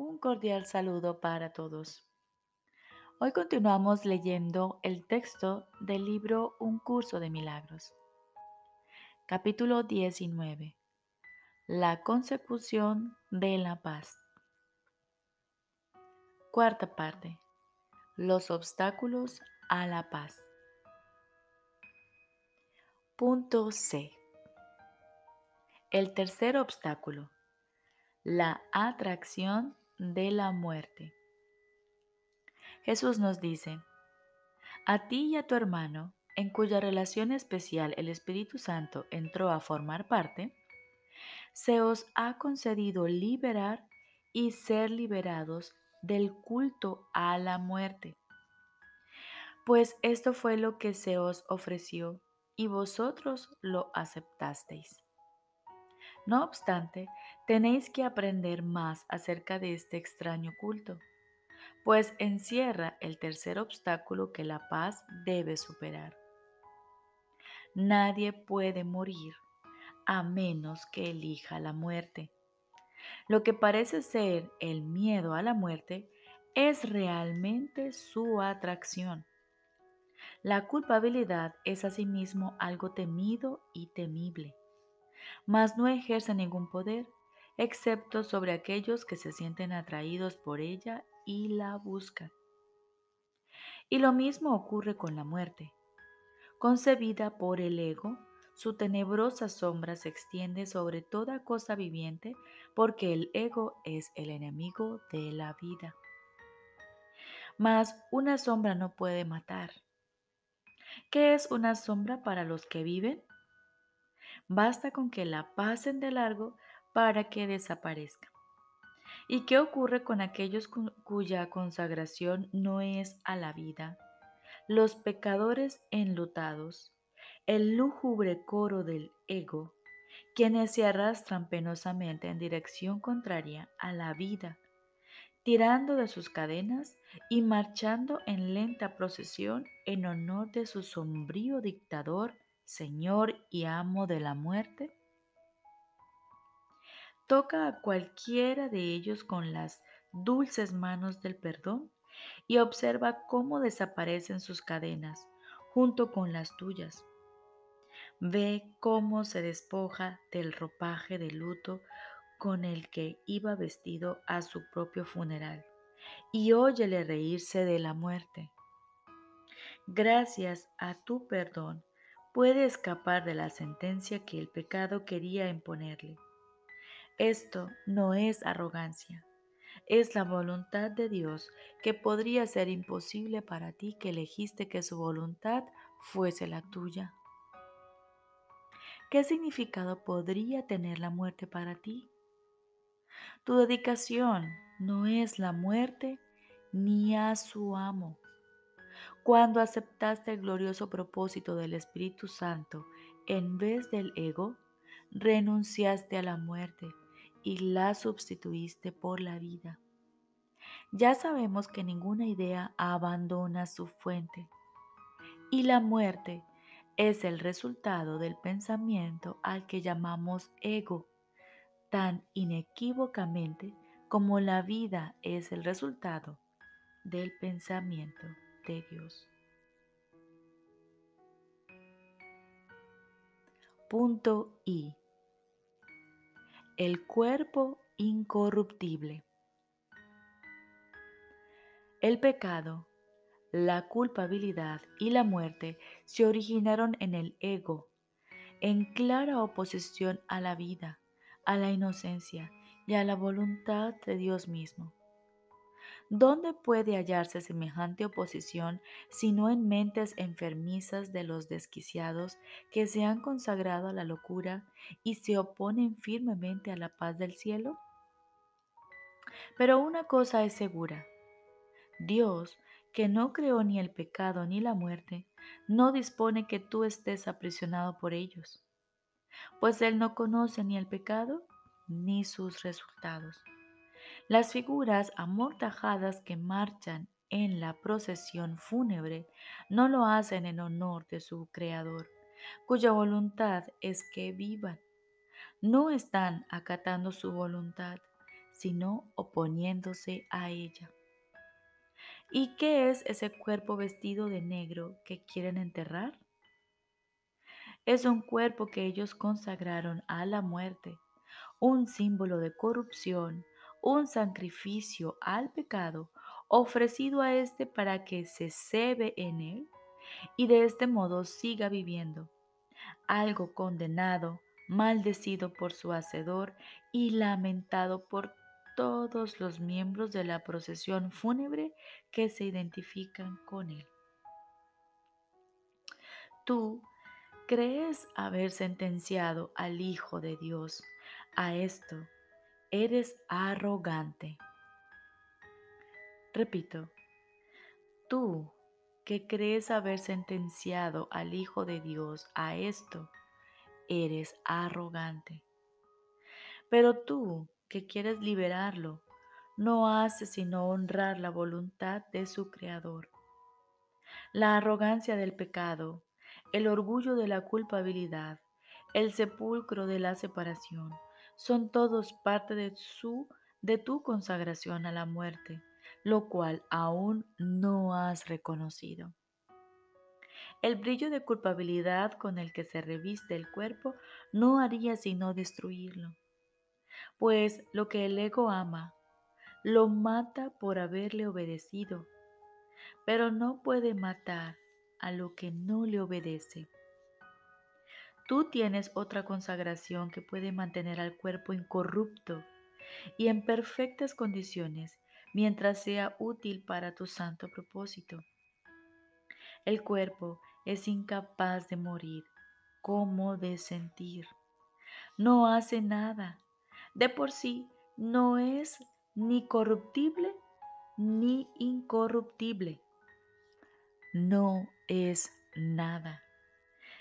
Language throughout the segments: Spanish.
Un cordial saludo para todos. Hoy continuamos leyendo el texto del libro Un curso de milagros. Capítulo 19. La consecución de la paz. Cuarta parte. Los obstáculos a la paz. Punto C. El tercer obstáculo. La atracción de la muerte. Jesús nos dice, a ti y a tu hermano, en cuya relación especial el Espíritu Santo entró a formar parte, se os ha concedido liberar y ser liberados del culto a la muerte. Pues esto fue lo que se os ofreció y vosotros lo aceptasteis. No obstante, tenéis que aprender más acerca de este extraño culto, pues encierra el tercer obstáculo que la paz debe superar. Nadie puede morir a menos que elija la muerte. Lo que parece ser el miedo a la muerte es realmente su atracción. La culpabilidad es asimismo algo temido y temible mas no ejerce ningún poder, excepto sobre aquellos que se sienten atraídos por ella y la buscan. Y lo mismo ocurre con la muerte. Concebida por el ego, su tenebrosa sombra se extiende sobre toda cosa viviente porque el ego es el enemigo de la vida. Mas una sombra no puede matar. ¿Qué es una sombra para los que viven? Basta con que la pasen de largo para que desaparezca. ¿Y qué ocurre con aquellos cuya consagración no es a la vida? Los pecadores enlutados, el lúgubre coro del ego, quienes se arrastran penosamente en dirección contraria a la vida, tirando de sus cadenas y marchando en lenta procesión en honor de su sombrío dictador Señor y amo de la muerte? Toca a cualquiera de ellos con las dulces manos del perdón y observa cómo desaparecen sus cadenas junto con las tuyas. Ve cómo se despoja del ropaje de luto con el que iba vestido a su propio funeral y óyele reírse de la muerte. Gracias a tu perdón, puede escapar de la sentencia que el pecado quería imponerle. Esto no es arrogancia, es la voluntad de Dios que podría ser imposible para ti que elegiste que su voluntad fuese la tuya. ¿Qué significado podría tener la muerte para ti? Tu dedicación no es la muerte ni a su amo, cuando aceptaste el glorioso propósito del Espíritu Santo en vez del ego, renunciaste a la muerte y la sustituiste por la vida. Ya sabemos que ninguna idea abandona su fuente y la muerte es el resultado del pensamiento al que llamamos ego, tan inequívocamente como la vida es el resultado del pensamiento Dios. Punto I. El cuerpo incorruptible. El pecado, la culpabilidad y la muerte se originaron en el ego, en clara oposición a la vida, a la inocencia y a la voluntad de Dios mismo. ¿Dónde puede hallarse semejante oposición sino en mentes enfermizas de los desquiciados que se han consagrado a la locura y se oponen firmemente a la paz del cielo? Pero una cosa es segura. Dios, que no creó ni el pecado ni la muerte, no dispone que tú estés aprisionado por ellos, pues Él no conoce ni el pecado ni sus resultados. Las figuras amortajadas que marchan en la procesión fúnebre no lo hacen en honor de su Creador, cuya voluntad es que vivan. No están acatando su voluntad, sino oponiéndose a ella. ¿Y qué es ese cuerpo vestido de negro que quieren enterrar? Es un cuerpo que ellos consagraron a la muerte, un símbolo de corrupción, un sacrificio al pecado ofrecido a éste para que se cebe en él y de este modo siga viviendo, algo condenado, maldecido por su hacedor y lamentado por todos los miembros de la procesión fúnebre que se identifican con él. Tú crees haber sentenciado al Hijo de Dios a esto. Eres arrogante. Repito, tú que crees haber sentenciado al Hijo de Dios a esto, eres arrogante. Pero tú que quieres liberarlo, no hace sino honrar la voluntad de su Creador. La arrogancia del pecado, el orgullo de la culpabilidad, el sepulcro de la separación, son todos parte de su de tu consagración a la muerte, lo cual aún no has reconocido. El brillo de culpabilidad con el que se reviste el cuerpo no haría sino destruirlo pues lo que el ego ama, lo mata por haberle obedecido, pero no puede matar a lo que no le obedece. Tú tienes otra consagración que puede mantener al cuerpo incorrupto y en perfectas condiciones mientras sea útil para tu santo propósito. El cuerpo es incapaz de morir como de sentir. No hace nada de por sí no es ni corruptible ni incorruptible. No es nada.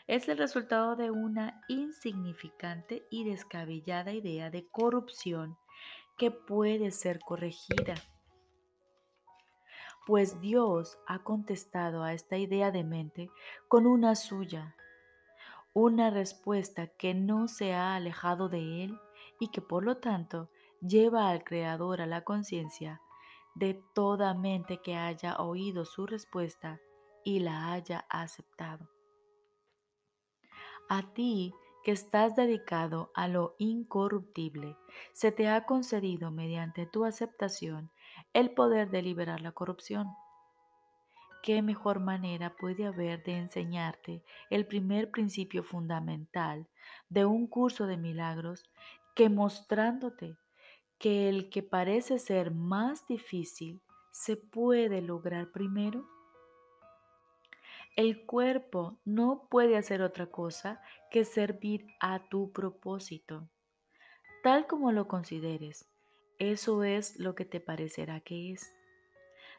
Es el resultado de una insignificante y descabellada idea de corrupción que puede ser corregida. Pues Dios ha contestado a esta idea de mente con una suya, una respuesta que no se ha alejado de Él y que por lo tanto lleva al Creador a la conciencia de toda mente que haya oído su respuesta y la haya aceptado. A ti que estás dedicado a lo incorruptible, se te ha concedido mediante tu aceptación el poder de liberar la corrupción. ¿Qué mejor manera puede haber de enseñarte el primer principio fundamental de un curso de milagros que mostrándote que el que parece ser más difícil se puede lograr primero? El cuerpo no puede hacer otra cosa que servir a tu propósito. Tal como lo consideres, eso es lo que te parecerá que es.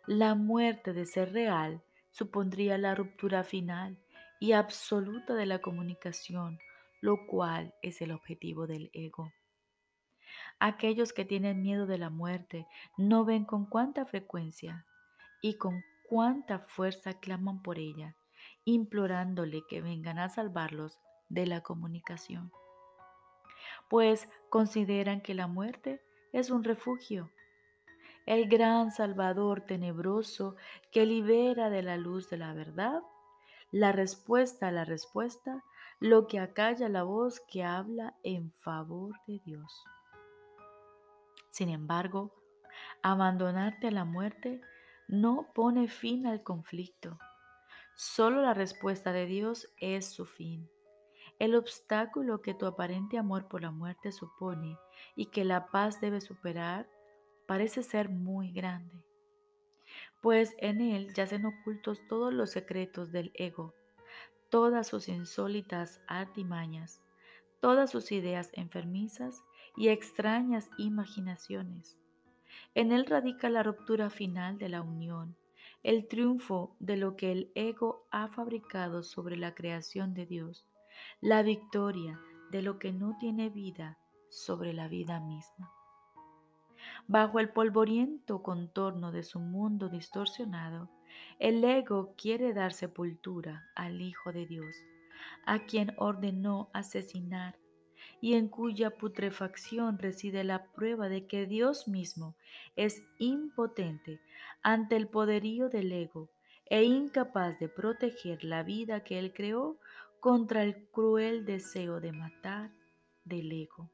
La muerte de ser real supondría la ruptura final y absoluta de la comunicación, lo cual es el objetivo del ego. Aquellos que tienen miedo de la muerte no ven con cuánta frecuencia y con cuánta fuerza claman por ella, implorándole que vengan a salvarlos de la comunicación. Pues consideran que la muerte es un refugio, el gran Salvador tenebroso que libera de la luz de la verdad, la respuesta a la respuesta, lo que acalla la voz que habla en favor de Dios. Sin embargo, abandonarte a la muerte no pone fin al conflicto. Solo la respuesta de Dios es su fin. El obstáculo que tu aparente amor por la muerte supone y que la paz debe superar parece ser muy grande, pues en él yacen ocultos todos los secretos del ego, todas sus insólitas artimañas, todas sus ideas enfermizas y extrañas imaginaciones. En él radica la ruptura final de la unión, el triunfo de lo que el ego ha fabricado sobre la creación de Dios, la victoria de lo que no tiene vida sobre la vida misma. Bajo el polvoriento contorno de su mundo distorsionado, el ego quiere dar sepultura al Hijo de Dios, a quien ordenó asesinar y en cuya putrefacción reside la prueba de que Dios mismo es impotente ante el poderío del ego e incapaz de proteger la vida que Él creó contra el cruel deseo de matar del ego.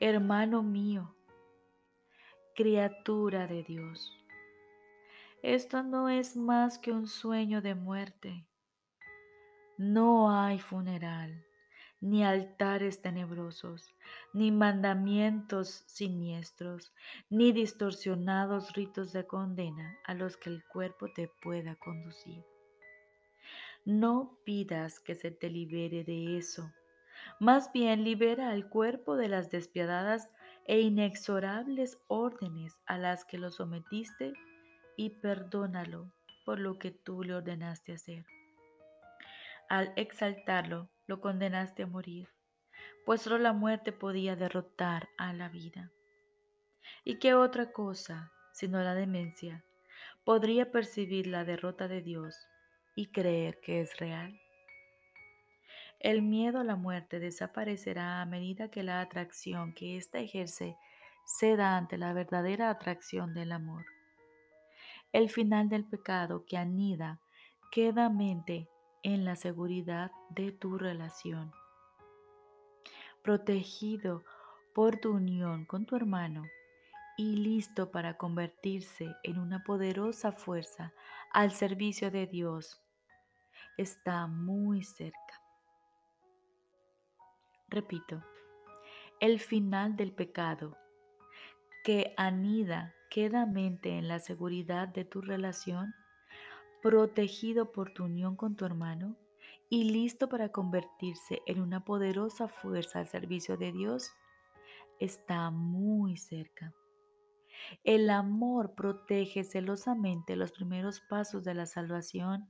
Hermano mío, criatura de Dios, esto no es más que un sueño de muerte. No hay funeral, ni altares tenebrosos, ni mandamientos siniestros, ni distorsionados ritos de condena a los que el cuerpo te pueda conducir. No pidas que se te libere de eso. Más bien libera al cuerpo de las despiadadas e inexorables órdenes a las que lo sometiste y perdónalo por lo que tú le ordenaste hacer. Al exaltarlo, lo condenaste a morir, pues solo la muerte podía derrotar a la vida. ¿Y qué otra cosa, sino la demencia, podría percibir la derrota de Dios y creer que es real. El miedo a la muerte desaparecerá a medida que la atracción que ésta ejerce ceda ante la verdadera atracción del amor. El final del pecado que anida quedamente en la seguridad de tu relación. Protegido por tu unión con tu hermano y listo para convertirse en una poderosa fuerza al servicio de Dios está muy cerca. Repito, el final del pecado que anida quedamente en la seguridad de tu relación, protegido por tu unión con tu hermano y listo para convertirse en una poderosa fuerza al servicio de Dios, está muy cerca. El amor protege celosamente los primeros pasos de la salvación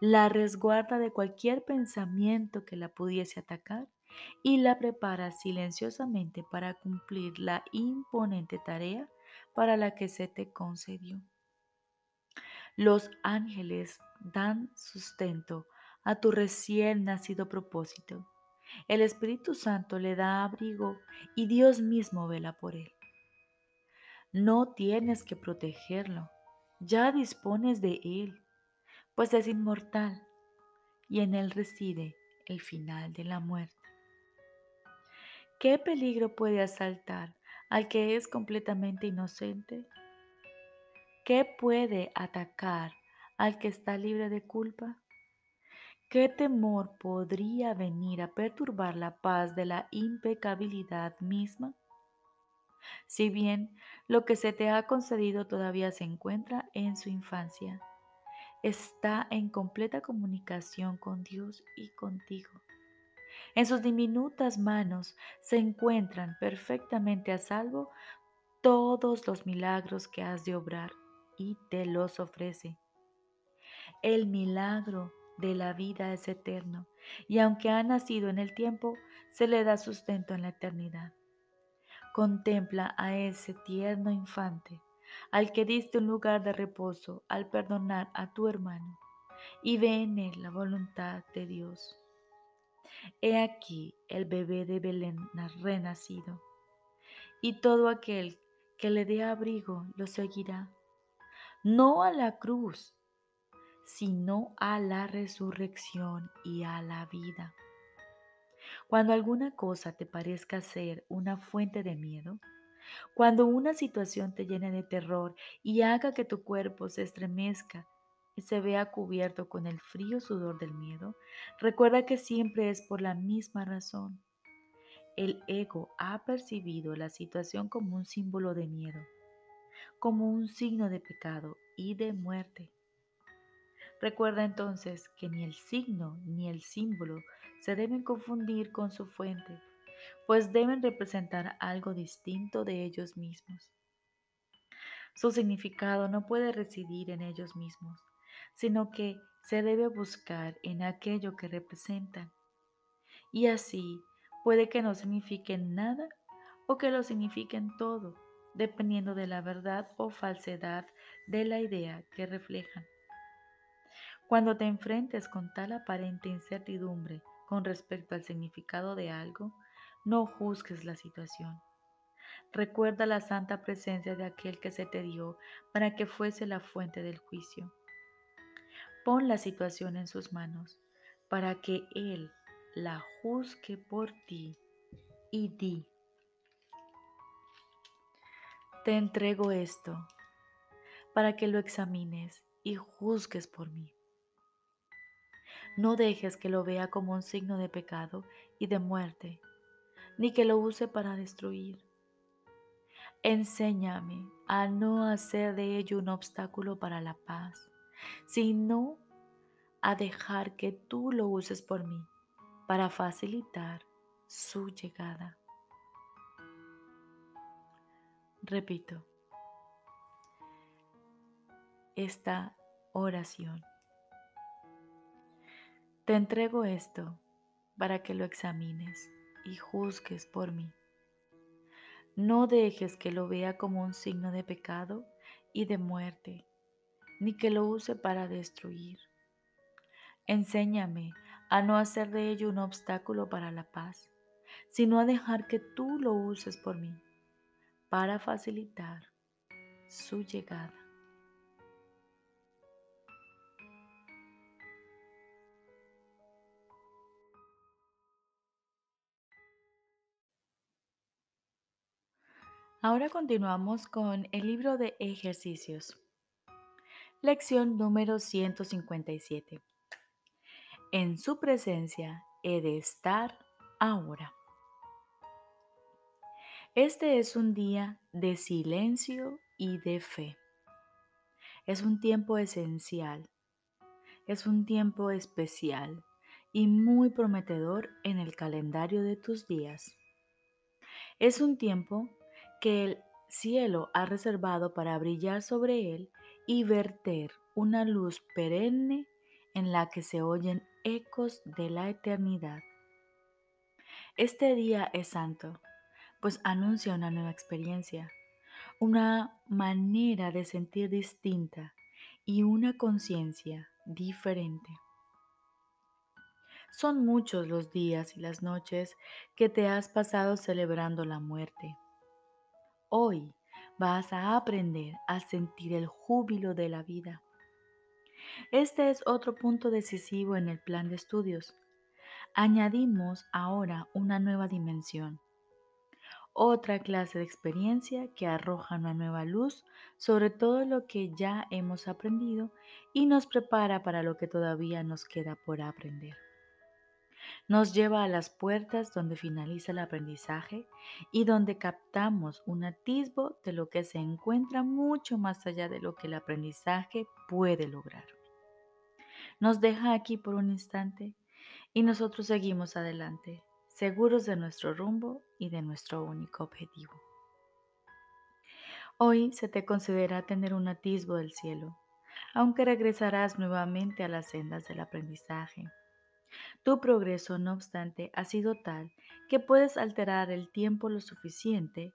la resguarda de cualquier pensamiento que la pudiese atacar y la prepara silenciosamente para cumplir la imponente tarea para la que se te concedió. Los ángeles dan sustento a tu recién nacido propósito. El Espíritu Santo le da abrigo y Dios mismo vela por él. No tienes que protegerlo, ya dispones de él pues es inmortal y en él reside el final de la muerte. ¿Qué peligro puede asaltar al que es completamente inocente? ¿Qué puede atacar al que está libre de culpa? ¿Qué temor podría venir a perturbar la paz de la impecabilidad misma? Si bien lo que se te ha concedido todavía se encuentra en su infancia, está en completa comunicación con Dios y contigo. En sus diminutas manos se encuentran perfectamente a salvo todos los milagros que has de obrar y te los ofrece. El milagro de la vida es eterno y aunque ha nacido en el tiempo, se le da sustento en la eternidad. Contempla a ese tierno infante al que diste un lugar de reposo al perdonar a tu hermano, y ve en él la voluntad de Dios. He aquí el bebé de Belén renacido, y todo aquel que le dé abrigo lo seguirá, no a la cruz, sino a la resurrección y a la vida. Cuando alguna cosa te parezca ser una fuente de miedo, cuando una situación te llene de terror y haga que tu cuerpo se estremezca y se vea cubierto con el frío sudor del miedo, recuerda que siempre es por la misma razón. El ego ha percibido la situación como un símbolo de miedo, como un signo de pecado y de muerte. Recuerda entonces que ni el signo ni el símbolo se deben confundir con su fuente pues deben representar algo distinto de ellos mismos. Su significado no puede residir en ellos mismos, sino que se debe buscar en aquello que representan. Y así puede que no signifiquen nada o que lo signifiquen todo, dependiendo de la verdad o falsedad de la idea que reflejan. Cuando te enfrentes con tal aparente incertidumbre con respecto al significado de algo, no juzgues la situación. Recuerda la santa presencia de aquel que se te dio para que fuese la fuente del juicio. Pon la situación en sus manos para que Él la juzgue por ti y di, te entrego esto para que lo examines y juzgues por mí. No dejes que lo vea como un signo de pecado y de muerte, ni que lo use para destruir. Enséñame a no hacer de ello un obstáculo para la paz, sino a dejar que tú lo uses por mí para facilitar su llegada. Repito esta oración. Te entrego esto para que lo examines y juzgues por mí. No dejes que lo vea como un signo de pecado y de muerte, ni que lo use para destruir. Enséñame a no hacer de ello un obstáculo para la paz, sino a dejar que tú lo uses por mí para facilitar su llegada. Ahora continuamos con el libro de ejercicios. Lección número 157. En su presencia he de estar ahora. Este es un día de silencio y de fe. Es un tiempo esencial. Es un tiempo especial y muy prometedor en el calendario de tus días. Es un tiempo que el cielo ha reservado para brillar sobre él y verter una luz perenne en la que se oyen ecos de la eternidad. Este día es santo, pues anuncia una nueva experiencia, una manera de sentir distinta y una conciencia diferente. Son muchos los días y las noches que te has pasado celebrando la muerte Hoy vas a aprender a sentir el júbilo de la vida. Este es otro punto decisivo en el plan de estudios. Añadimos ahora una nueva dimensión, otra clase de experiencia que arroja una nueva luz sobre todo lo que ya hemos aprendido y nos prepara para lo que todavía nos queda por aprender nos lleva a las puertas donde finaliza el aprendizaje y donde captamos un atisbo de lo que se encuentra mucho más allá de lo que el aprendizaje puede lograr. Nos deja aquí por un instante y nosotros seguimos adelante, seguros de nuestro rumbo y de nuestro único objetivo. Hoy se te considera tener un atisbo del cielo, aunque regresarás nuevamente a las sendas del aprendizaje tu progreso, no obstante, ha sido tal que puedes alterar el tiempo lo suficiente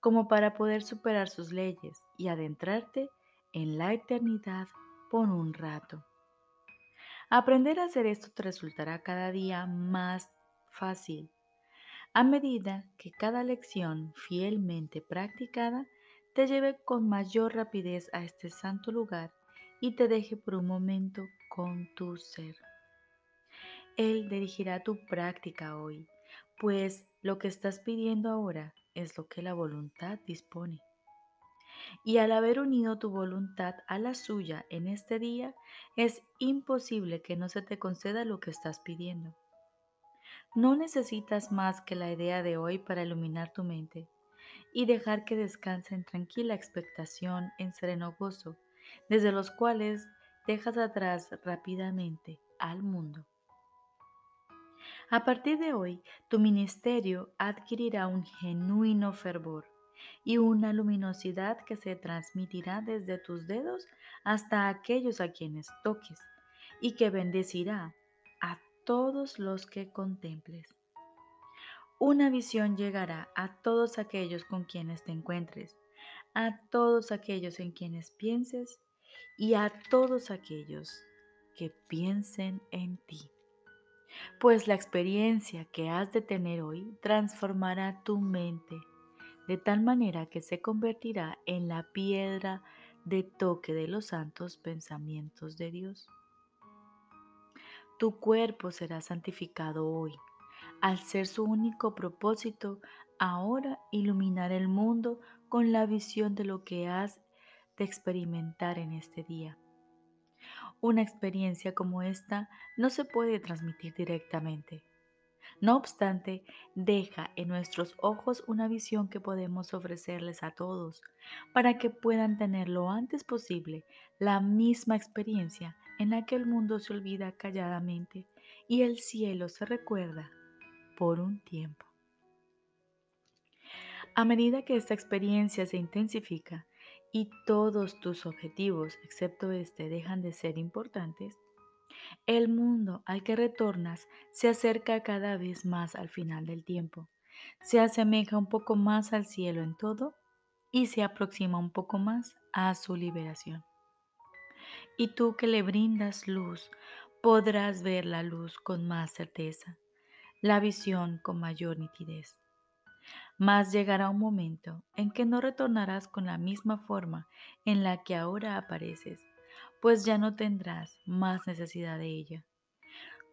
como para poder superar sus leyes y adentrarte en la eternidad por un rato. Aprender a hacer esto te resultará cada día más fácil a medida que cada lección fielmente practicada te lleve con mayor rapidez a este santo lugar y te deje por un momento con tu ser. Él dirigirá tu práctica hoy, pues lo que estás pidiendo ahora es lo que la voluntad dispone. Y al haber unido tu voluntad a la suya en este día, es imposible que no se te conceda lo que estás pidiendo. No necesitas más que la idea de hoy para iluminar tu mente y dejar que descanse en tranquila expectación, en sereno gozo, desde los cuales dejas atrás rápidamente al mundo. A partir de hoy, tu ministerio adquirirá un genuino fervor y una luminosidad que se transmitirá desde tus dedos hasta aquellos a quienes toques y que bendecirá todos los que contemples. Una visión llegará a todos aquellos con quienes te encuentres, a todos aquellos en quienes pienses y a todos aquellos que piensen en ti pues la experiencia que has de tener hoy transformará tu mente de tal manera que se convertirá en la piedra de toque de los santos pensamientos de Dios. Tu cuerpo será santificado hoy, al ser su único propósito ahora iluminar el mundo con la visión de lo que has de experimentar en este día. Una experiencia como esta no se puede transmitir directamente. No obstante, deja en nuestros ojos una visión que podemos ofrecerles a todos para que puedan tener lo antes posible la misma experiencia en la que el mundo se olvida calladamente y el cielo se recuerda por un tiempo. A medida que esta experiencia se intensifica y todos tus objetivos, excepto este, dejan de ser importantes, el mundo al que retornas se acerca cada vez más al final del tiempo, se asemeja un poco más al cielo en todo y se aproxima un poco más a su liberación y tú que le brindas luz, podrás ver la luz con más certeza, la visión con mayor nitidez. Mas llegará un momento en que no retornarás con la misma forma en la que ahora apareces, pues ya no tendrás más necesidad de ella.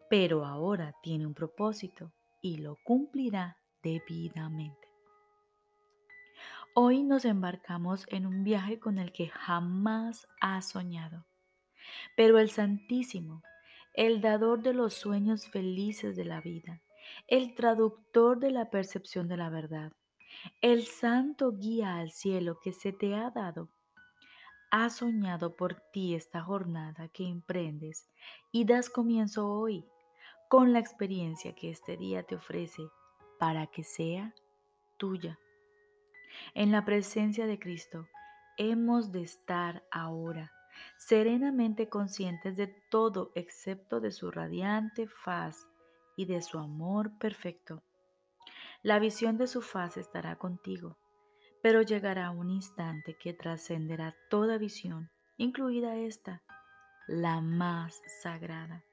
Pero ahora tiene un propósito y lo cumplirá debidamente. Hoy nos embarcamos en un viaje con el que jamás has soñado pero el Santísimo, el dador de los sueños felices de la vida, el traductor de la percepción de la verdad, el santo guía al cielo que se te ha dado, ha soñado por ti esta jornada que emprendes y das comienzo hoy con la experiencia que este día te ofrece para que sea tuya. En la presencia de Cristo hemos de estar ahora serenamente conscientes de todo excepto de su radiante faz y de su amor perfecto. La visión de su faz estará contigo, pero llegará un instante que trascenderá toda visión, incluida esta, la más sagrada.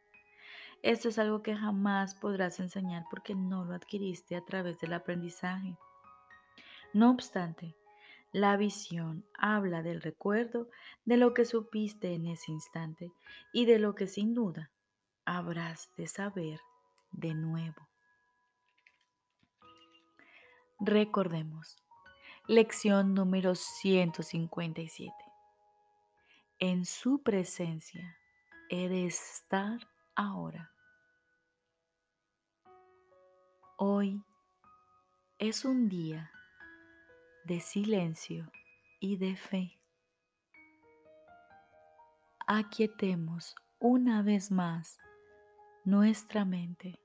Esto es algo que jamás podrás enseñar porque no lo adquiriste a través del aprendizaje. No obstante, la visión habla del recuerdo de lo que supiste en ese instante y de lo que sin duda habrás de saber de nuevo. Recordemos, lección número 157. En su presencia he de estar ahora. Hoy es un día de silencio y de fe. Aquietemos una vez más nuestra mente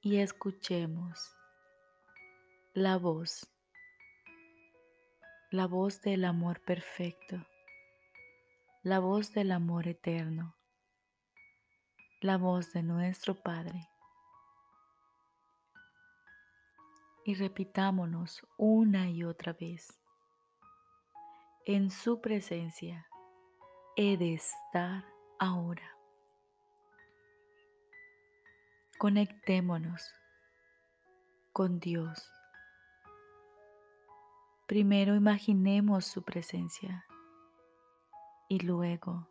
y escuchemos la voz, la voz del amor perfecto, la voz del amor eterno, la voz de nuestro Padre. Y repitámonos una y otra vez. En su presencia he de estar ahora. Conectémonos con Dios. Primero imaginemos su presencia y luego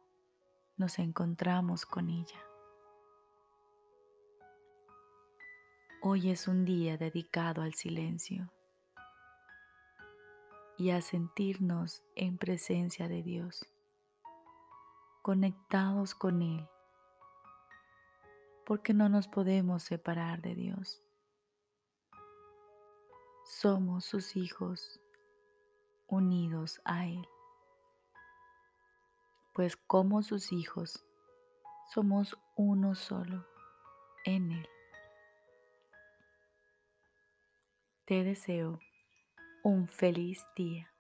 nos encontramos con ella. Hoy es un día dedicado al silencio y a sentirnos en presencia de Dios, conectados con Él, porque no nos podemos separar de Dios. Somos sus hijos unidos a Él, pues como sus hijos somos uno solo en Él. Te deseo un feliz día.